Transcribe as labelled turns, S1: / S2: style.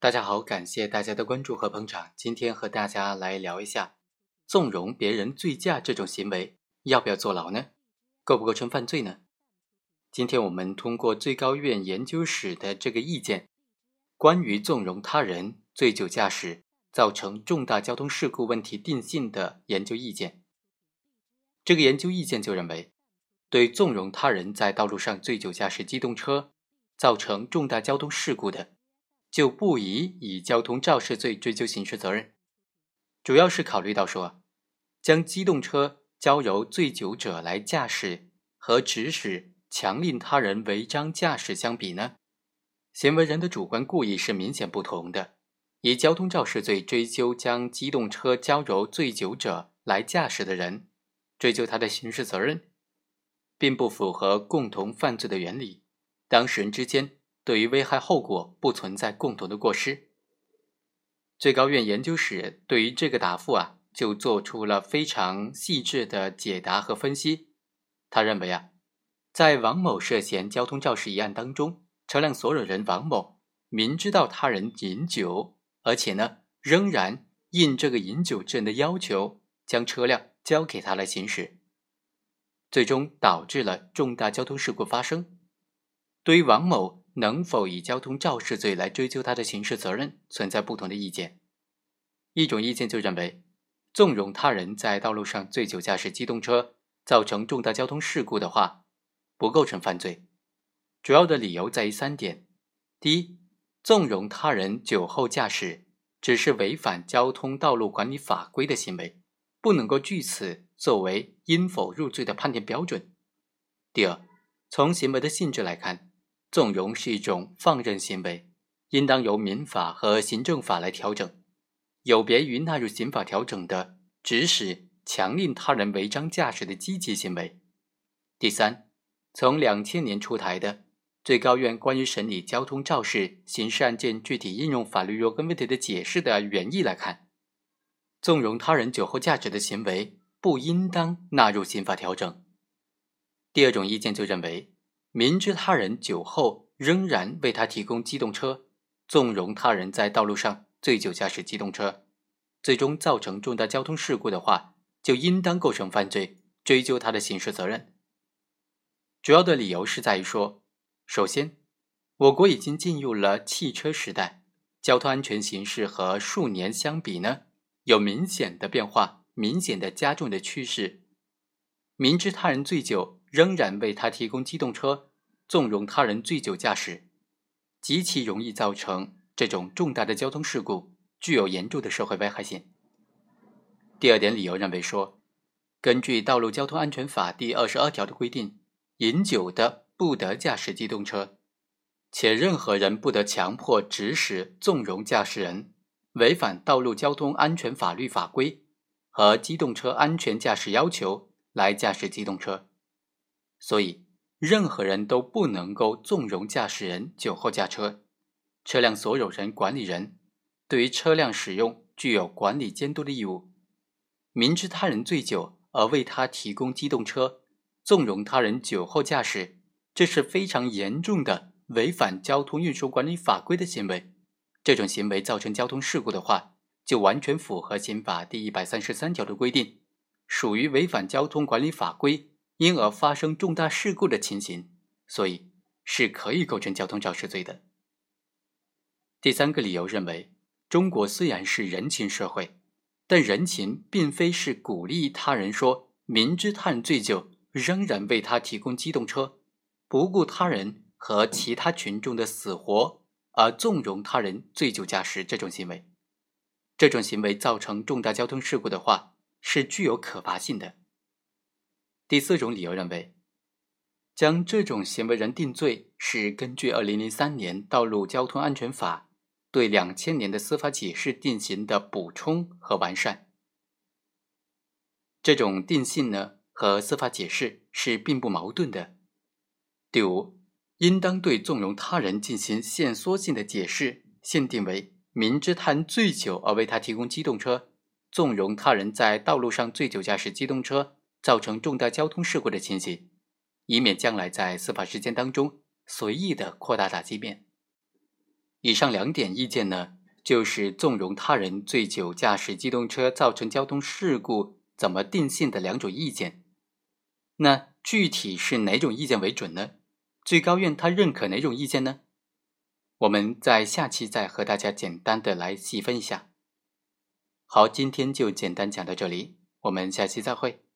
S1: 大家好，感谢大家的关注和捧场。今天和大家来聊一下，纵容别人醉驾这种行为要不要坐牢呢？构不构成犯罪呢？今天我们通过最高院研究室的这个意见，关于纵容他人醉酒驾驶造成重大交通事故问题定性的研究意见。这个研究意见就认为，对纵容他人在道路上醉酒驾驶机动车造成重大交通事故的。就不宜以交通肇事罪追究刑事责任，主要是考虑到说，将机动车交由醉酒者来驾驶和指使、强令他人违章驾驶相比呢，行为人的主观故意是明显不同的。以交通肇事罪追究将机动车交由醉酒者来驾驶的人，追究他的刑事责任，并不符合共同犯罪的原理，当事人之间。对于危害后果不存在共同的过失。最高院研究室对于这个答复啊，就做出了非常细致的解答和分析。他认为啊，在王某涉嫌交通肇事一案当中，车辆所有人王某明知道他人饮酒，而且呢，仍然应这个饮酒证的要求将车辆交给他来行驶，最终导致了重大交通事故发生。对于王某。能否以交通肇事罪来追究他的刑事责任，存在不同的意见。一种意见就认为，纵容他人在道路上醉酒驾驶机动车，造成重大交通事故的话，不构成犯罪。主要的理由在于三点：第一，纵容他人酒后驾驶只是违反交通道路管理法规的行为，不能够据此作为应否入罪的判定标准；第二，从行为的性质来看。纵容是一种放任行为，应当由民法和行政法来调整，有别于纳入刑法调整的指使、强令他人违章驾驶的积极行为。第三，从两千年出台的最高院关于审理交通肇事刑事案件具体应用法律若干问题的解释的原意来看，纵容他人酒后驾驶的行为不应当纳入刑法调整。第二种意见就认为。明知他人酒后仍然为他提供机动车，纵容他人在道路上醉酒驾驶机动车，最终造成重大交通事故的话，就应当构成犯罪，追究他的刑事责任。主要的理由是在于说，首先，我国已经进入了汽车时代，交通安全形势和数年相比呢，有明显的变化，明显的加重的趋势。明知他人醉酒。仍然为他提供机动车，纵容他人醉酒驾驶，极其容易造成这种重大的交通事故，具有严重的社会危害性。第二点理由认为说，根据《道路交通安全法》第二十二条的规定，饮酒的不得驾驶机动车，且任何人不得强迫、指使、纵容驾驶人违反道路交通安全法律法规和机动车安全驾驶要求来驾驶机动车。所以，任何人都不能够纵容驾驶人酒后驾车。车辆所有人、管理人对于车辆使用具有管理监督的义务。明知他人醉酒而为他提供机动车，纵容他人酒后驾驶，这是非常严重的违反交通运输管理法规的行为。这种行为造成交通事故的话，就完全符合刑法第一百三十三条的规定，属于违反交通管理法规。因而发生重大事故的情形，所以是可以构成交通肇事罪的。第三个理由认为，中国虽然是人情社会，但人情并非是鼓励他人说明知他人醉酒仍然为他提供机动车，不顾他人和其他群众的死活而纵容他人醉酒驾驶这种行为。这种行为造成重大交通事故的话，是具有可罚性的。第四种理由认为，将这种行为人定罪是根据二零零三年《道路交通安全法》对两千年的司法解释进行的补充和完善。这种定性呢和司法解释是并不矛盾的。第五，应当对纵容他人进行限缩性的解释，限定为明知他人醉酒而为他提供机动车，纵容他人在道路上醉酒驾驶机动车。造成重大交通事故的情形，以免将来在司法实践当中随意的扩大打击面。以上两点意见呢，就是纵容他人醉酒驾驶机动车造成交通事故怎么定性的两种意见。那具体是哪种意见为准呢？最高院他认可哪种意见呢？我们在下期再和大家简单的来细分一下。好，今天就简单讲到这里，我们下期再会。